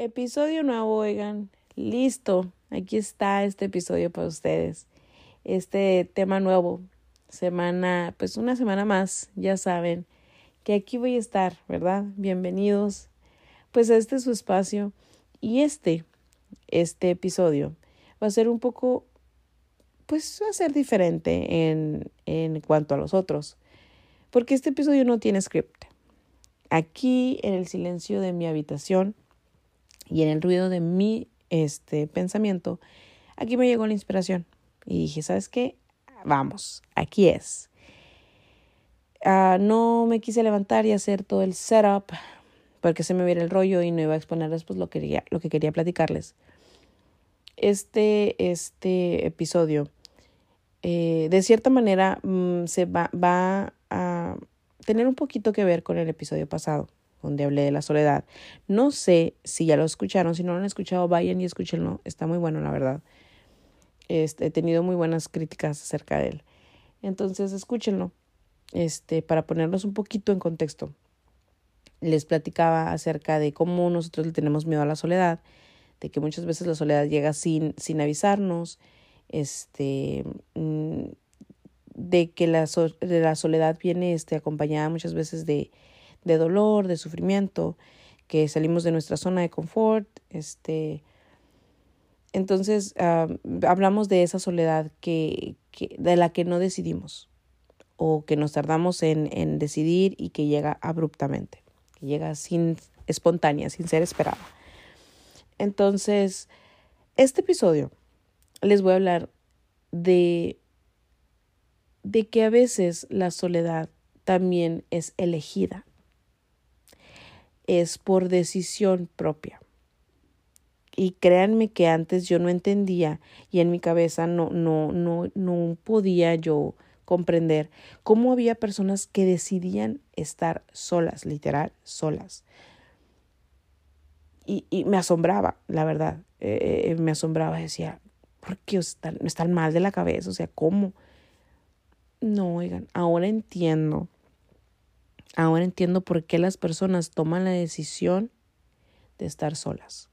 Episodio nuevo, oigan. Listo. Aquí está este episodio para ustedes. Este tema nuevo. Semana, pues una semana más, ya saben que aquí voy a estar, ¿verdad? Bienvenidos. Pues a este es su espacio. Y este, este episodio va a ser un poco, pues va a ser diferente en, en cuanto a los otros. Porque este episodio no tiene script. Aquí, en el silencio de mi habitación, y en el ruido de mi este, pensamiento, aquí me llegó la inspiración. Y dije, ¿sabes qué? Vamos, aquí es. Uh, no me quise levantar y hacer todo el setup porque se me viera el rollo y no iba a exponerles pues, lo, que quería, lo que quería platicarles. Este, este episodio, eh, de cierta manera, mm, se va, va a tener un poquito que ver con el episodio pasado donde hablé de la soledad. No sé si ya lo escucharon, si no lo han escuchado, vayan y escúchenlo. Está muy bueno, la verdad. Este, he tenido muy buenas críticas acerca de él. Entonces, escúchenlo. Este, para ponernos un poquito en contexto. Les platicaba acerca de cómo nosotros le tenemos miedo a la soledad, de que muchas veces la soledad llega sin, sin avisarnos, este, mm, de que la, de la soledad viene este, acompañada muchas veces de, de dolor, de sufrimiento, que salimos de nuestra zona de confort, este, entonces hablamos de esa soledad que, que, de la que no decidimos o que nos tardamos en, en decidir y que llega abruptamente, que llega sin espontánea, sin ser esperada. Entonces, este episodio les voy a hablar de, de que a veces la soledad también es elegida es por decisión propia. Y créanme que antes yo no entendía y en mi cabeza no, no, no, no podía yo comprender cómo había personas que decidían estar solas, literal, solas. Y, y me asombraba, la verdad, eh, eh, me asombraba, decía, ¿por qué están, están mal de la cabeza? O sea, ¿cómo? No, oigan, ahora entiendo Ahora entiendo por qué las personas toman la decisión de estar solas.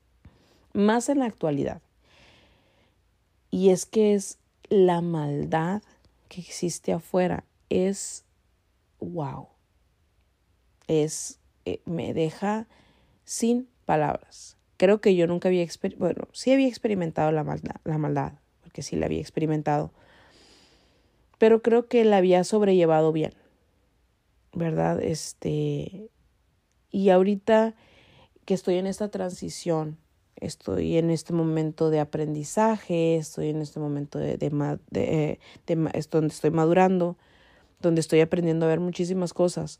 Más en la actualidad. Y es que es la maldad que existe afuera. Es wow. Es, eh, me deja sin palabras. Creo que yo nunca había bueno, sí había experimentado la maldad, la maldad, porque sí la había experimentado, pero creo que la había sobrellevado bien. ¿Verdad? Este, y ahorita que estoy en esta transición, estoy en este momento de aprendizaje, estoy en este momento de, de, de, de es donde estoy madurando, donde estoy aprendiendo a ver muchísimas cosas.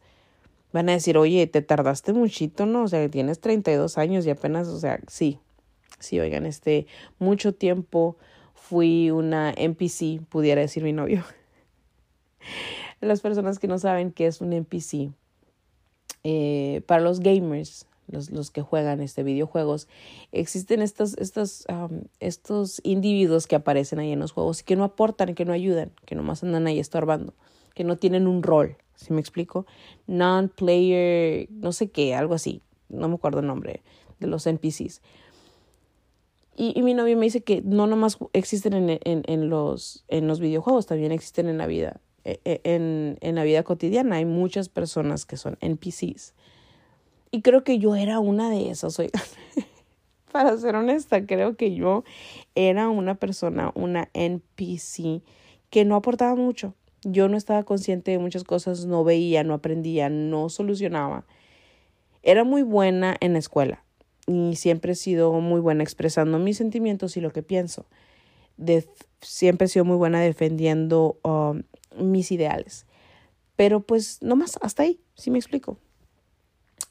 Van a decir, oye, te tardaste muchito, ¿no? O sea, tienes 32 años y apenas, o sea, sí, sí, oigan, este, mucho tiempo fui una NPC, pudiera decir mi novio. Las personas que no saben qué es un NPC, eh, para los gamers, los, los, que juegan este videojuegos, existen estos, estos, estos individuos que aparecen ahí en los juegos y que no aportan, que no ayudan, que nomás andan ahí estorbando, que no tienen un rol, si me explico? Non-player, no sé qué, algo así, no me acuerdo el nombre de los NPCs. Y, y, mi novio me dice que no nomás existen en, en, en, los, en los videojuegos, también existen en la vida. E, e, en, en la vida cotidiana. Hay muchas personas que son NPCs. Y creo que yo era una de esas. Para ser honesta, creo que yo era una persona, una NPC, que no aportaba mucho. Yo no estaba consciente de muchas cosas, no veía, no aprendía, no solucionaba. Era muy buena en la escuela y siempre he sido muy buena expresando mis sentimientos y lo que pienso. De, siempre he sido muy buena defendiendo um, mis ideales. Pero pues no más, hasta ahí, si me explico.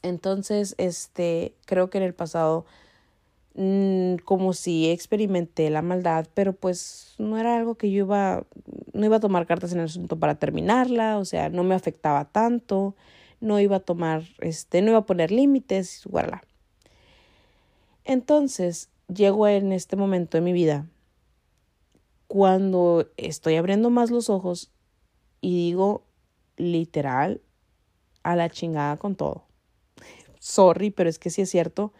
Entonces, este, creo que en el pasado, mm, como si experimenté la maldad, pero pues no era algo que yo iba, no iba a tomar cartas en el asunto para terminarla, o sea, no me afectaba tanto, no iba a tomar, este, no iba a poner límites, voilà. Entonces, llego en este momento de mi vida cuando estoy abriendo más los ojos y digo literal a la chingada con todo. Sorry, pero es que sí es cierto.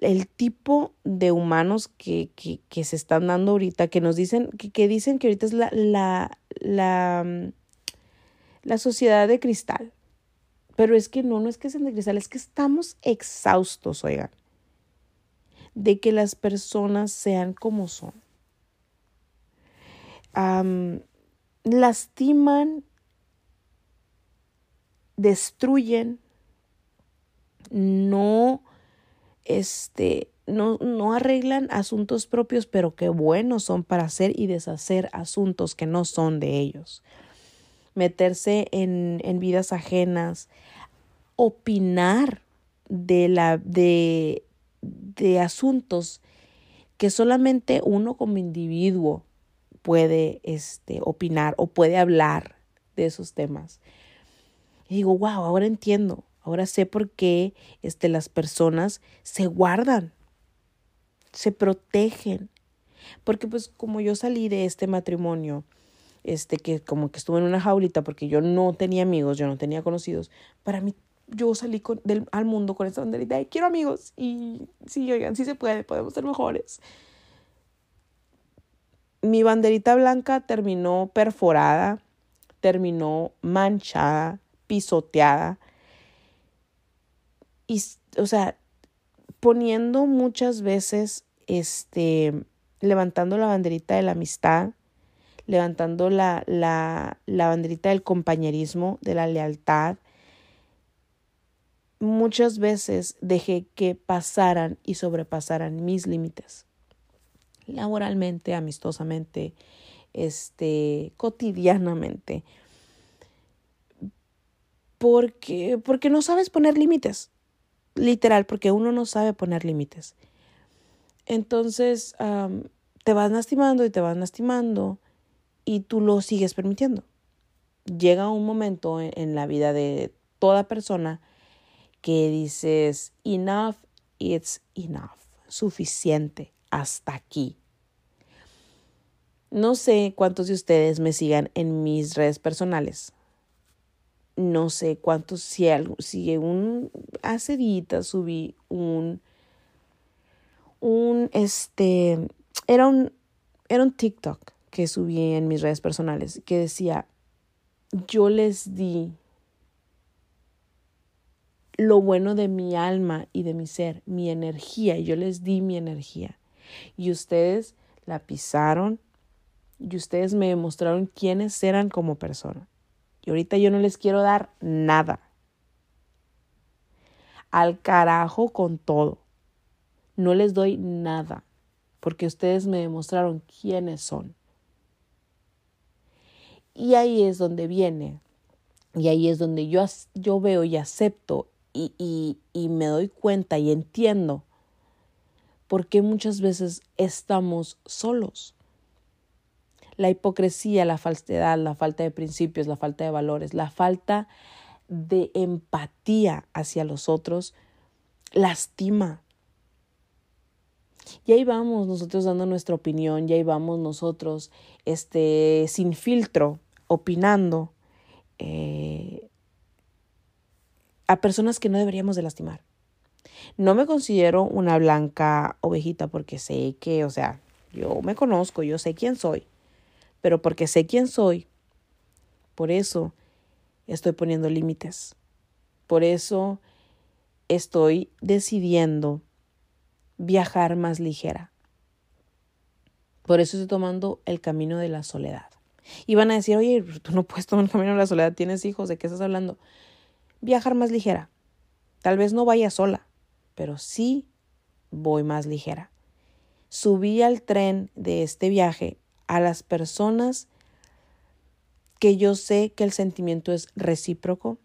el tipo de humanos que, que, se están dando ahorita, que nos dicen, que, que dicen que ahorita es la, la, la, mm, la sociedad de cristal. Pero es que no, no es que sean de cristal, es que estamos exhaustos, oigan, de que las personas sean como son. Lastiman, destruyen, no, este, no, no arreglan asuntos propios, pero qué buenos son para hacer y deshacer asuntos que no son de ellos. Meterse en, en vidas ajenas, opinar de, la, de, de asuntos que solamente uno como individuo puede este, opinar o puede hablar de esos temas. Y digo, wow, ahora entiendo, ahora sé por qué este, las personas se guardan, se protegen. Porque pues como yo salí de este matrimonio, este que como que estuve en una jaulita porque yo no tenía amigos, yo no tenía conocidos, para mí yo salí con, del, al mundo con esta banderita de quiero amigos y sí, oigan, sí se puede, podemos ser mejores. Mi banderita blanca terminó perforada, terminó manchada, pisoteada y, o sea, poniendo muchas veces, este, levantando la banderita de la amistad, levantando la, la, la banderita del compañerismo, de la lealtad, muchas veces dejé que pasaran y sobrepasaran mis límites. Laboralmente, amistosamente, este, cotidianamente. Porque, porque no sabes poner límites. Literal, porque uno no sabe poner límites. Entonces, te vas lastimando y te vas lastimando y tú lo sigues permitiendo. Llega un momento en la vida de toda persona que dices, enough, it's enough, suficiente, hasta aquí. No sé cuántos de ustedes me sigan en mis redes personales. No sé cuántos, si, un, hace días subí un, un, este, era un, era un TikTok que subí en mis redes personales que decía, yo les di lo bueno de mi alma y de mi ser, mi energía. Yo les di mi energía. Y ustedes la pisaron y ustedes me demostraron quiénes eran como persona. Y ahorita yo no les quiero dar nada. Al carajo con todo. No les doy nada. Porque ustedes me demostraron quiénes son. Y ahí es donde viene. Y ahí es donde yo, yo veo y acepto y, y, me doy cuenta y entiendo por qué muchas veces estamos solos. La hipocresía, la falsedad, la falta de principios, la falta de valores, la falta de empatía hacia los otros lastima. Y ahí vamos nosotros dando nuestra opinión, y ahí vamos nosotros este, sin filtro, opinando, eh, a personas que no deberíamos de lastimar. No me considero una blanca ovejita porque sé que, o sea, yo me conozco, yo sé quién soy, pero porque sé quién soy, por eso estoy poniendo límites. Por eso estoy decidiendo viajar más ligera. Por eso estoy tomando el camino de la soledad. Y van a decir, oye, tú no puedes tomar el camino de la soledad, tienes hijos, ¿de qué estás hablando? viajar más ligera. Tal vez no vaya sola, pero sí voy más ligera. Subí al tren de este viaje a las personas que yo sé que el sentimiento es recíproco,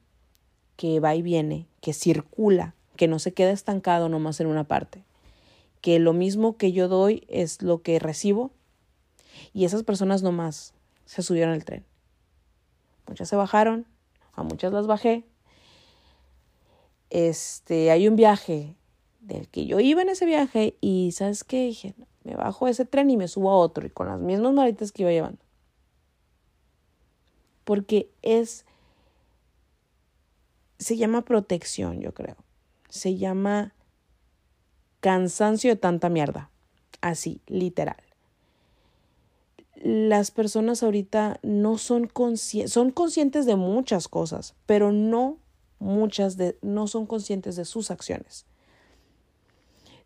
que va y viene, que circula, que no se queda estancado nomás en una parte, que lo mismo que yo doy es lo que recibo y esas personas nomás se subieron al tren. Muchas se bajaron, a muchas las bajé, este, hay un viaje del que yo iba en ese viaje y ¿sabes qué? Dije, me bajo ese tren y me subo a otro y con las mismas maletas que iba llevando. Porque es, se llama protección, yo creo. Se llama cansancio de tanta mierda. Así, literal. Las personas ahorita no son conscientes, son conscientes de muchas cosas, pero no muchas de, no son conscientes de sus acciones.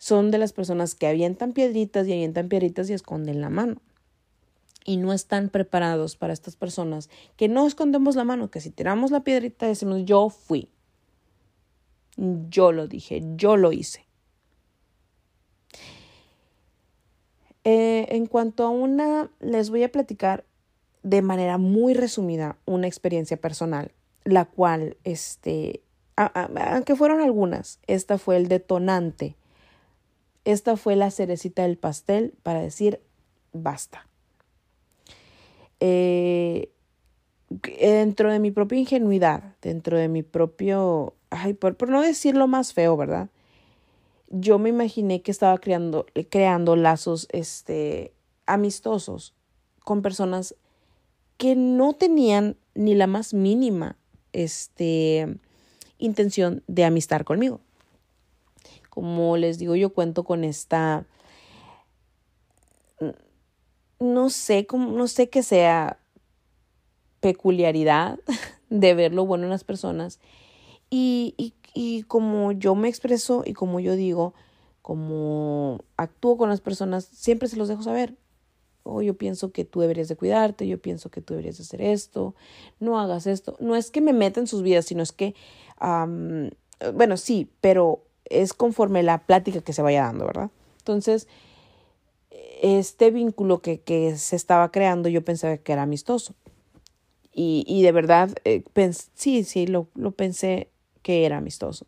Son de las personas que avientan piedritas y avientan piedritas y esconden la mano. Y no están preparados para estas personas que no escondemos la mano, que si tiramos la piedrita decimos yo fui. Yo lo dije, yo lo hice. Eh, en cuanto a una, les voy a platicar de manera muy resumida una experiencia personal la cual, este, aunque fueron algunas, esta fue el detonante. Esta fue la cerecita del pastel para decir basta. Eh, dentro de mi propia ingenuidad, dentro de mi propio, ay, por, por, no decirlo más feo, ¿verdad? Yo me imaginé que estaba creando, creando lazos este, amistosos con personas que no tenían ni la más mínima este, intención de amistar conmigo. Como les digo, yo cuento con esta, no sé, no sé qué sea peculiaridad de ver lo bueno en las personas. Y, y, y como yo me expreso y como yo digo, como actúo con las personas, siempre se los dejo saber oh, yo pienso que tú deberías de cuidarte, yo pienso que tú deberías de hacer esto, no hagas esto. No es que me meta en sus vidas, sino es que, bueno, sí, pero es conforme la plática que se vaya dando, ¿verdad? Entonces, este vínculo que, que se estaba creando yo pensaba que era amistoso. Y, y de verdad, eh, sí, sí, lo, lo pensé que era amistoso.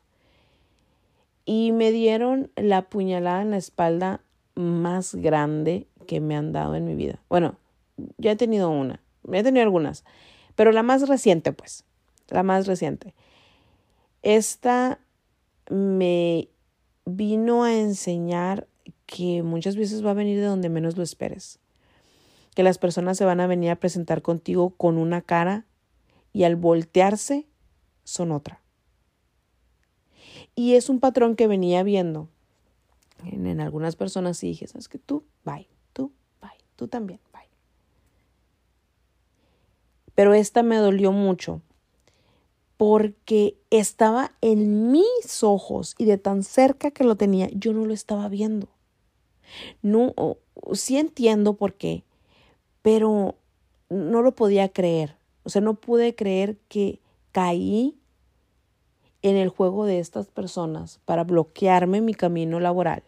Y me dieron la puñalada en la espalda más grande que me han dado en mi vida. Bueno, ya he tenido una, he tenido algunas, pero la más reciente, pues, la más reciente. Esta me vino a enseñar que muchas veces va a venir de donde menos lo esperes. Que las personas se van a venir a presentar contigo con una cara y al voltearse son otra. Y es un patrón que venía viendo en, algunas personas y dije, ¿sabes que Tú, bye tú también, bye. Pero esta me dolió mucho porque estaba en mis ojos y de tan cerca que lo tenía, yo no lo estaba viendo. No, sí entiendo por qué, pero no lo podía creer. O sea, no pude creer que caí en el juego de estas personas para bloquearme mi camino laboral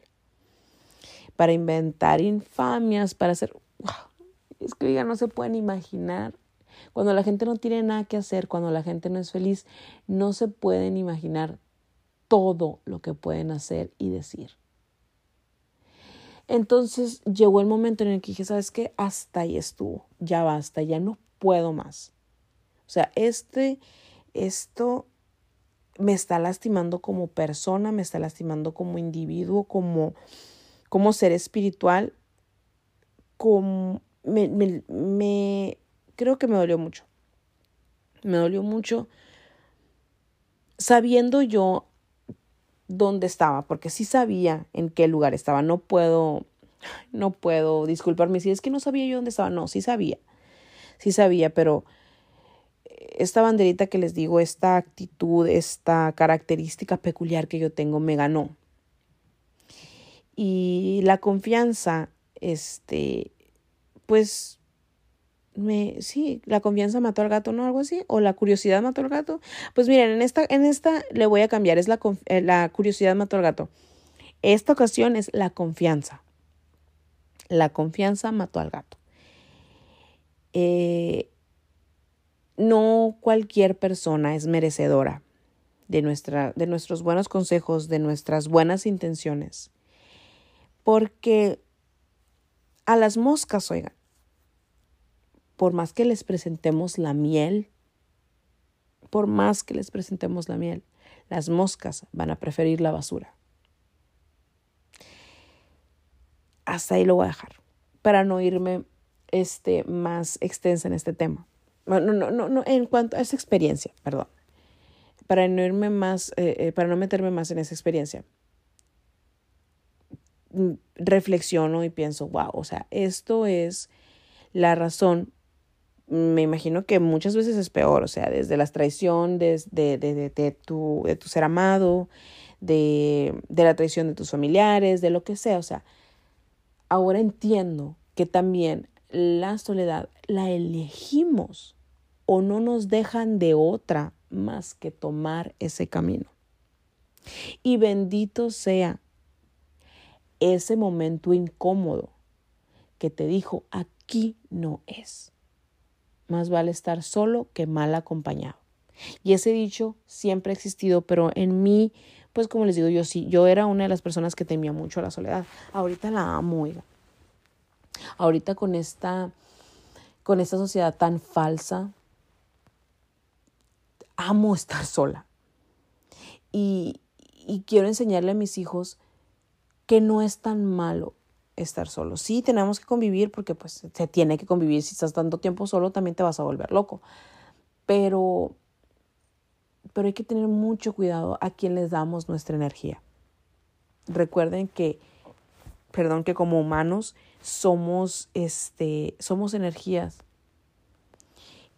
para inventar infamias, para hacer... Es que ya no se pueden imaginar. Cuando la gente no tiene nada que hacer, cuando la gente no es feliz, no se pueden imaginar todo lo que pueden hacer y decir. Entonces llegó el momento en el que dije, ¿sabes qué? Hasta ahí estuvo, ya basta, ya no puedo más. O sea, este, esto me está lastimando como persona, me está lastimando como individuo, como, como ser espiritual, como, me, me, creo que me dolió mucho. Me dolió mucho sabiendo yo dónde estaba, porque sí sabía en qué lugar estaba. No puedo, no puedo disculparme si es que no sabía yo dónde estaba. No, sí sabía, sí sabía, pero esta banderita que les digo, esta actitud, esta característica peculiar que yo tengo me ganó. Y la confianza, este, pues, me, sí, la confianza mató al gato, ¿no? Algo así, o la curiosidad mató al gato. Pues miren, en esta, en esta le voy a cambiar, es la, eh, la curiosidad mató al gato. Esta ocasión es la confianza. La confianza mató al gato. Eh, no cualquier persona es merecedora de, nuestra, de nuestros buenos consejos, de nuestras buenas intenciones porque a las moscas, oigan, por más que les presentemos la miel, por más que les presentemos la miel, las moscas van a preferir la basura. Hasta ahí lo voy a dejar, para no irme este, más extensa en este tema. No, no, no, no, en cuanto a esa experiencia, perdón. Para no irme más, eh, eh, para no meterme más en esa experiencia mm, reflexiono y pienso, wow, o sea, esto es la razón. Me imagino que muchas veces es peor, o sea, desde la traición desde de, de, de, tu, de tu ser amado, de, de la traición de tus familiares, de lo que sea, o sea, ahora entiendo que también la soledad la elegimos o no nos dejan de otra más que tomar ese camino. Y bendito sea ese momento incómodo que te dijo, aquí no es. Más vale estar solo que mal acompañado. Y ese dicho siempre ha existido, pero en mí, pues como les digo, yo sí, yo era una de las personas que temía mucho la soledad. Ahorita la amo, oiga. Ahorita con esta, con esta sociedad tan falsa, amo estar sola. Y, y quiero enseñarle a mis hijos que no es tan malo estar solo. Sí, tenemos que convivir porque pues se tiene que convivir. Si estás tanto tiempo solo, también te vas a volver loco. Pero, pero hay que tener mucho cuidado a quién les damos nuestra energía. Recuerden que, perdón, que como humanos somos, este, somos energías.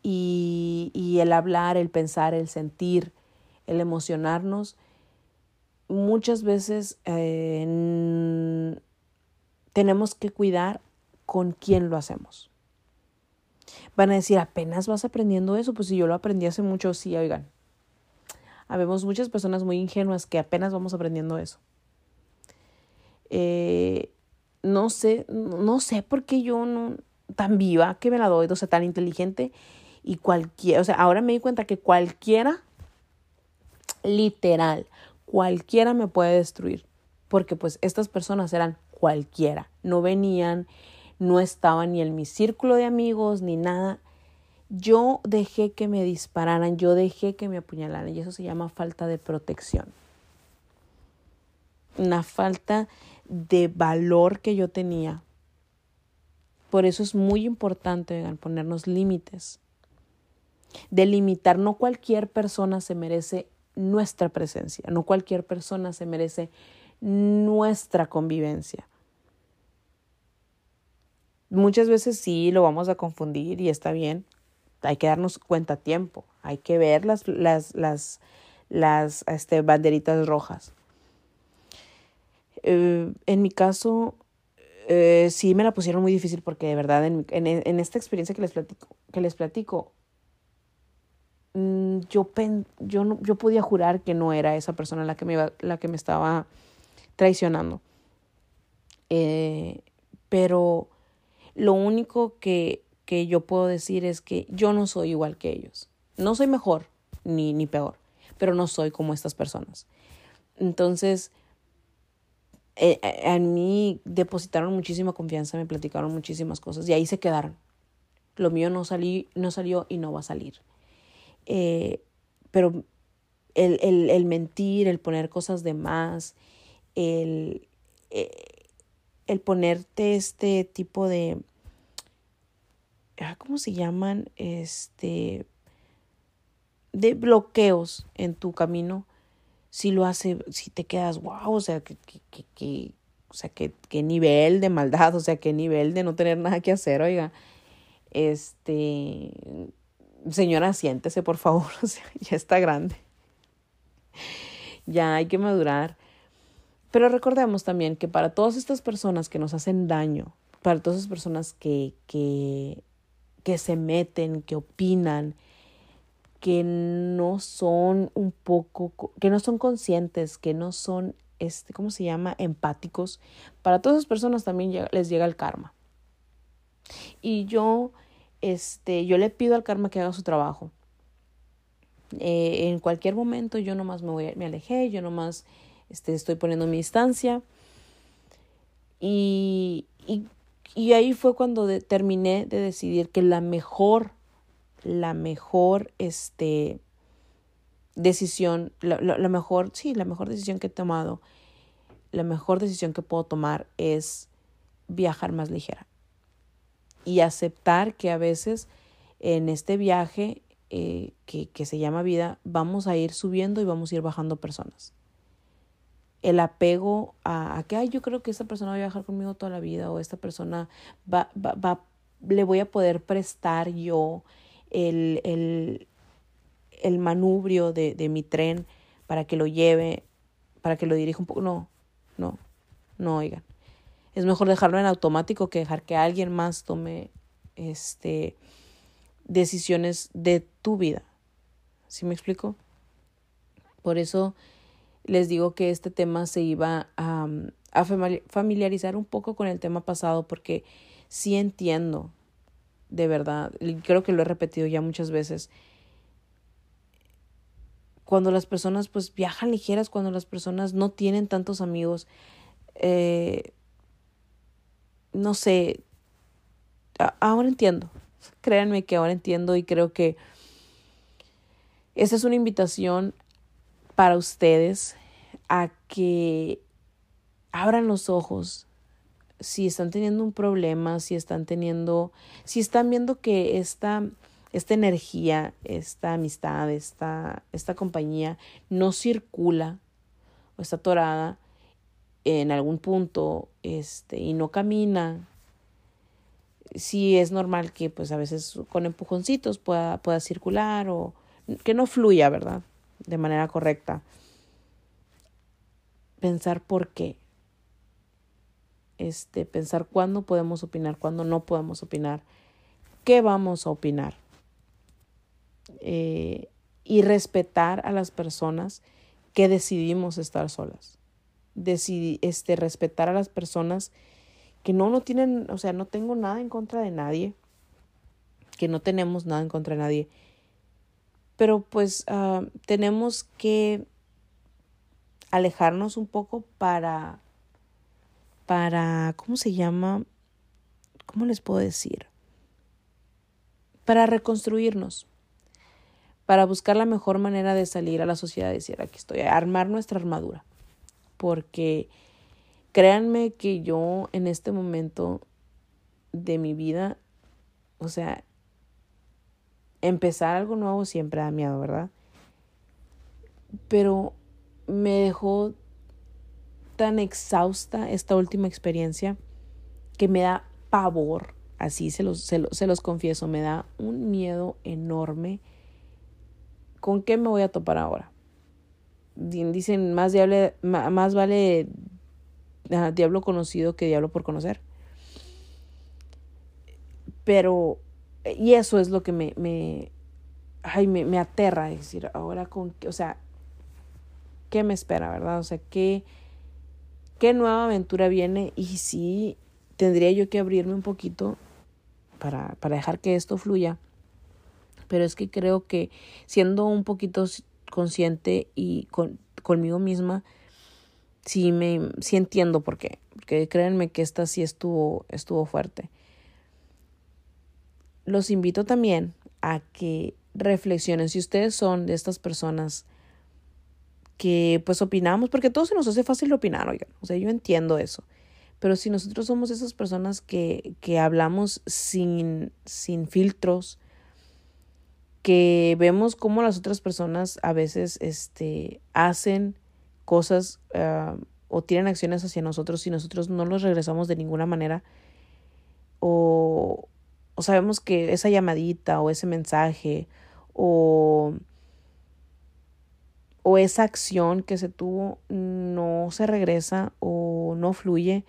Y, y el hablar, el pensar, el sentir, el emocionarnos muchas veces eh, tenemos que cuidar con quién lo hacemos. Van a decir, apenas vas aprendiendo eso, pues si yo lo aprendí hace mucho, sí, oigan. Habemos muchas personas muy ingenuas que apenas vamos aprendiendo eso. Eh, no sé, no sé por qué yo no, tan viva que me la doy, o sea, tan inteligente y cualquiera, o sea, ahora me di cuenta que cualquiera, literal, cualquiera me puede destruir, porque pues estas personas eran cualquiera, no venían, no estaban ni en mi círculo de amigos ni nada. Yo dejé que me dispararan, yo dejé que me apuñalaran y eso se llama falta de protección. Una falta de valor que yo tenía. Por eso es muy importante ponernos límites. Delimitar, no cualquier persona se merece nuestra presencia. No cualquier persona se merece nuestra convivencia. Muchas veces sí lo vamos a confundir y está bien. Hay que darnos cuenta a tiempo. Hay que ver las, las, las, las este, banderitas rojas. Eh, en mi caso, eh, sí me la pusieron muy difícil porque de verdad en, en, en esta experiencia que les platico, que les platico Mm, yo, yo, no, yo podía jurar que no era esa persona la que me, iba, la que me estaba traicionando. Eh, pero lo único que, que yo puedo decir es que yo no soy igual que ellos. No soy mejor ni, ni peor, pero no soy como estas personas. Entonces, eh, eh, en mí depositaron muchísima confianza, me platicaron muchísimas cosas y ahí se quedaron. Lo mío no, salí, no salió y no va a salir. Eh, pero el, el, el, mentir, el poner cosas de más, el, eh, el ponerte este tipo de, ah, ¿cómo se llaman? Este, de bloqueos en tu camino, si lo hace, si te quedas, wow, o sea, que, que, que, o sea, que, qué nivel de maldad, o sea, qué nivel de no tener nada que hacer, oiga, este, señora, siéntese, por favor, ya está grande. Ya hay que madurar. Pero recordemos también que para todas estas personas que nos hacen daño, para todas esas personas que, que, que se meten, que opinan, que no son un poco, que no son conscientes, que no son, este, ¿cómo se llama?, empáticos, para todas esas personas también les llega el karma. Y yo este, yo le pido al karma que haga su trabajo. Eh, en cualquier momento yo nomás me, voy, me alejé, yo nomás este, estoy poniendo mi distancia. Y, y, y ahí fue cuando terminé de decidir que la mejor, la mejor este, decisión, la, la mejor, sí, la mejor decisión que he tomado, la mejor decisión que puedo tomar es viajar más ligera y aceptar que a veces en este viaje eh, que, que, se llama vida vamos a ir subiendo y vamos a ir bajando personas. El apego a, que, ay, yo creo que esta persona va a viajar conmigo toda la vida o esta persona va, va, va le voy a poder prestar yo el, el, el manubrio de, de mi tren para que lo lleve, para que lo dirija un poco. No, no, no, oigan. Es mejor dejarlo en automático que dejar que alguien más tome este decisiones de tu vida. ¿Sí me explico? Por eso les digo que este tema se iba a, a familiarizar un poco con el tema pasado porque sí entiendo, de verdad, creo que lo he repetido ya muchas veces, cuando las personas pues viajan ligeras, cuando las personas no tienen tantos amigos, eh, no sé, ahora entiendo, créanme que ahora entiendo y creo que esa es una invitación para ustedes a que abran los ojos si están teniendo un problema, si están teniendo, si están viendo que esta, esta energía, esta amistad, esta, esta compañía no circula o está atorada en algún punto este, y no camina, si es normal que pues a veces con empujoncitos pueda, pueda circular o que no fluya, ¿verdad? De manera correcta. Pensar por qué. Este, pensar cuándo podemos opinar, cuándo no podemos opinar, qué vamos a opinar. Eh, y respetar a las personas que decidimos estar solas. Este, respetar a las personas que no, no tienen, o sea, no tengo nada en contra de nadie, que no tenemos nada en contra de nadie, pero pues uh, tenemos que alejarnos un poco para, para, ¿cómo se llama? ¿Cómo les puedo decir? Para reconstruirnos, para buscar la mejor manera de salir a la sociedad y decir, aquí estoy, armar nuestra armadura, porque créanme que yo en este momento de mi vida, o sea, empezar algo nuevo siempre da miedo, ¿verdad? Pero me dejó tan exhausta esta última experiencia que me da pavor, así se los, se, se los confieso, me da un miedo enorme. ¿Con qué me voy a topar ahora? Dicen, más, diable, más vale diablo conocido que diablo por conocer. Pero y eso es lo que me, me, ay, me, me aterra, es decir, ahora con, o sea, ¿qué me espera, verdad? O sea, ¿qué, qué nueva aventura viene? Y sí, tendría yo que abrirme un poquito para, para dejar que esto fluya. Pero es que creo que siendo un poquito consciente y con, conmigo misma, sí, me, sí entiendo por qué. Porque créanme que esta sí estuvo, estuvo fuerte los invito también a que reflexionen si ustedes son de estas personas que pues opinamos, porque a todos se nos hace fácil opinar, oigan, o sea, yo entiendo eso, pero si nosotros somos esas personas que, que hablamos sin, sin filtros, que vemos cómo las otras personas a veces este, hacen cosas uh, o tienen acciones hacia nosotros y nosotros no los regresamos de ninguna manera, o, o sabemos que esa llamadita o ese mensaje o, o esa acción que se tuvo no se regresa o no fluye,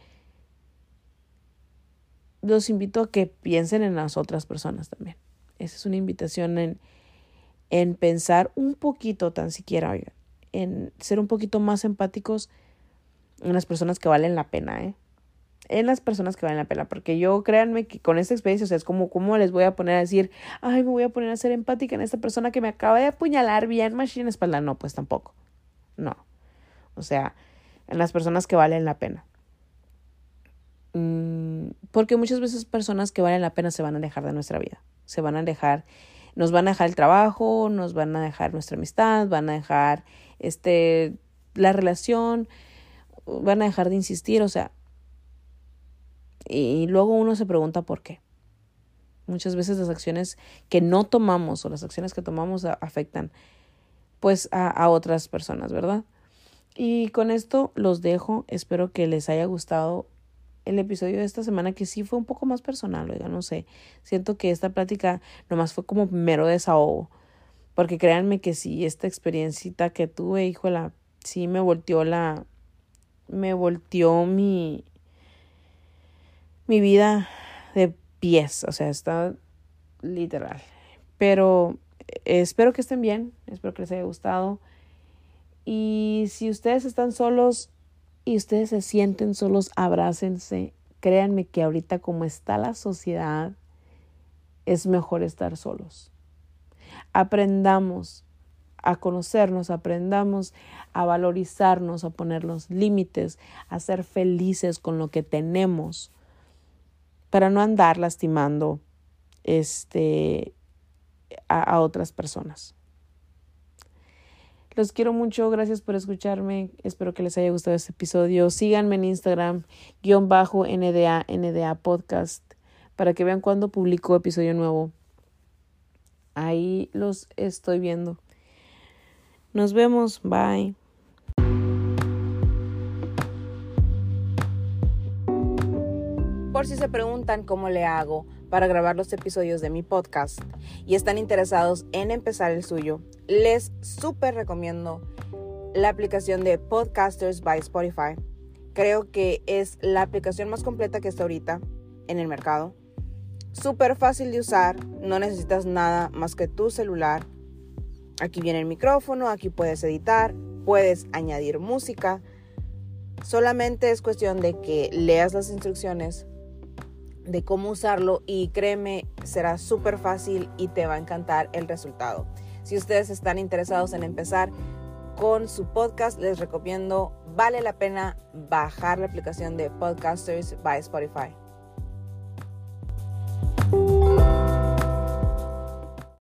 los invito a que piensen en las otras personas también. Esa es una invitación en, en pensar un poquito, tan siquiera, oigan, en ser un poquito más empáticos en las personas que valen la pena, ¿eh? En las personas que valen la pena, porque yo créanme que con esta experiencia, o sea, es como, ¿cómo les voy a poner a decir, ay, me voy a poner a ser empática en esta persona que me acaba de apuñalar bien machine en espalda? No, pues tampoco. No. O sea, en las personas que valen la pena. Mm, porque muchas veces personas que valen la pena se van a alejar de nuestra vida. Se van a alejar, nos van a dejar el trabajo, nos van a dejar nuestra amistad, van a dejar este la relación, van a dejar de insistir, o sea, y luego uno se pregunta por qué. Muchas veces las acciones que no tomamos o las acciones que tomamos afectan pues a, a otras personas, ¿verdad? Y con esto los dejo. Espero que les haya gustado el episodio de esta semana, que sí fue un poco más personal, oiga, no sé. Siento que esta plática nomás fue como mero desahogo. Porque créanme que sí, esta experiencita que tuve, híjola, sí me volteó la. Me volteó mi. Mi vida de pies. O sea, está literal. Pero eh, espero que estén bien. Espero que les haya gustado. Y si ustedes están solos y ustedes se sienten solos, abrácense. Créanme que ahorita como está la sociedad, es mejor estar solos. Aprendamos a conocernos, aprendamos a valorizarnos, a poner los límites, a ser felices con lo que tenemos, para no andar lastimando este, a, a otras personas. Los quiero mucho, gracias por escucharme. Espero que les haya gustado este episodio. Síganme en Instagram, guion bajo NDA, NDA Podcast, para que vean cuando publico episodio nuevo. Ahí los estoy viendo. Nos vemos, bye. Por si se preguntan cómo le hago para grabar los episodios de mi podcast y están interesados en empezar el suyo, les súper recomiendo la aplicación de Podcasters by Spotify. Creo que es la aplicación más completa que está ahorita en el mercado. Súper fácil de usar, no necesitas nada más que tu celular. Aquí viene el micrófono, aquí puedes editar, puedes añadir música. Solamente es cuestión de que leas las instrucciones, de cómo usarlo y créeme, será súper fácil y te va a encantar el resultado. Si ustedes están interesados en empezar con su podcast, les recomiendo, vale la pena bajar la aplicación de Podcasters by Spotify.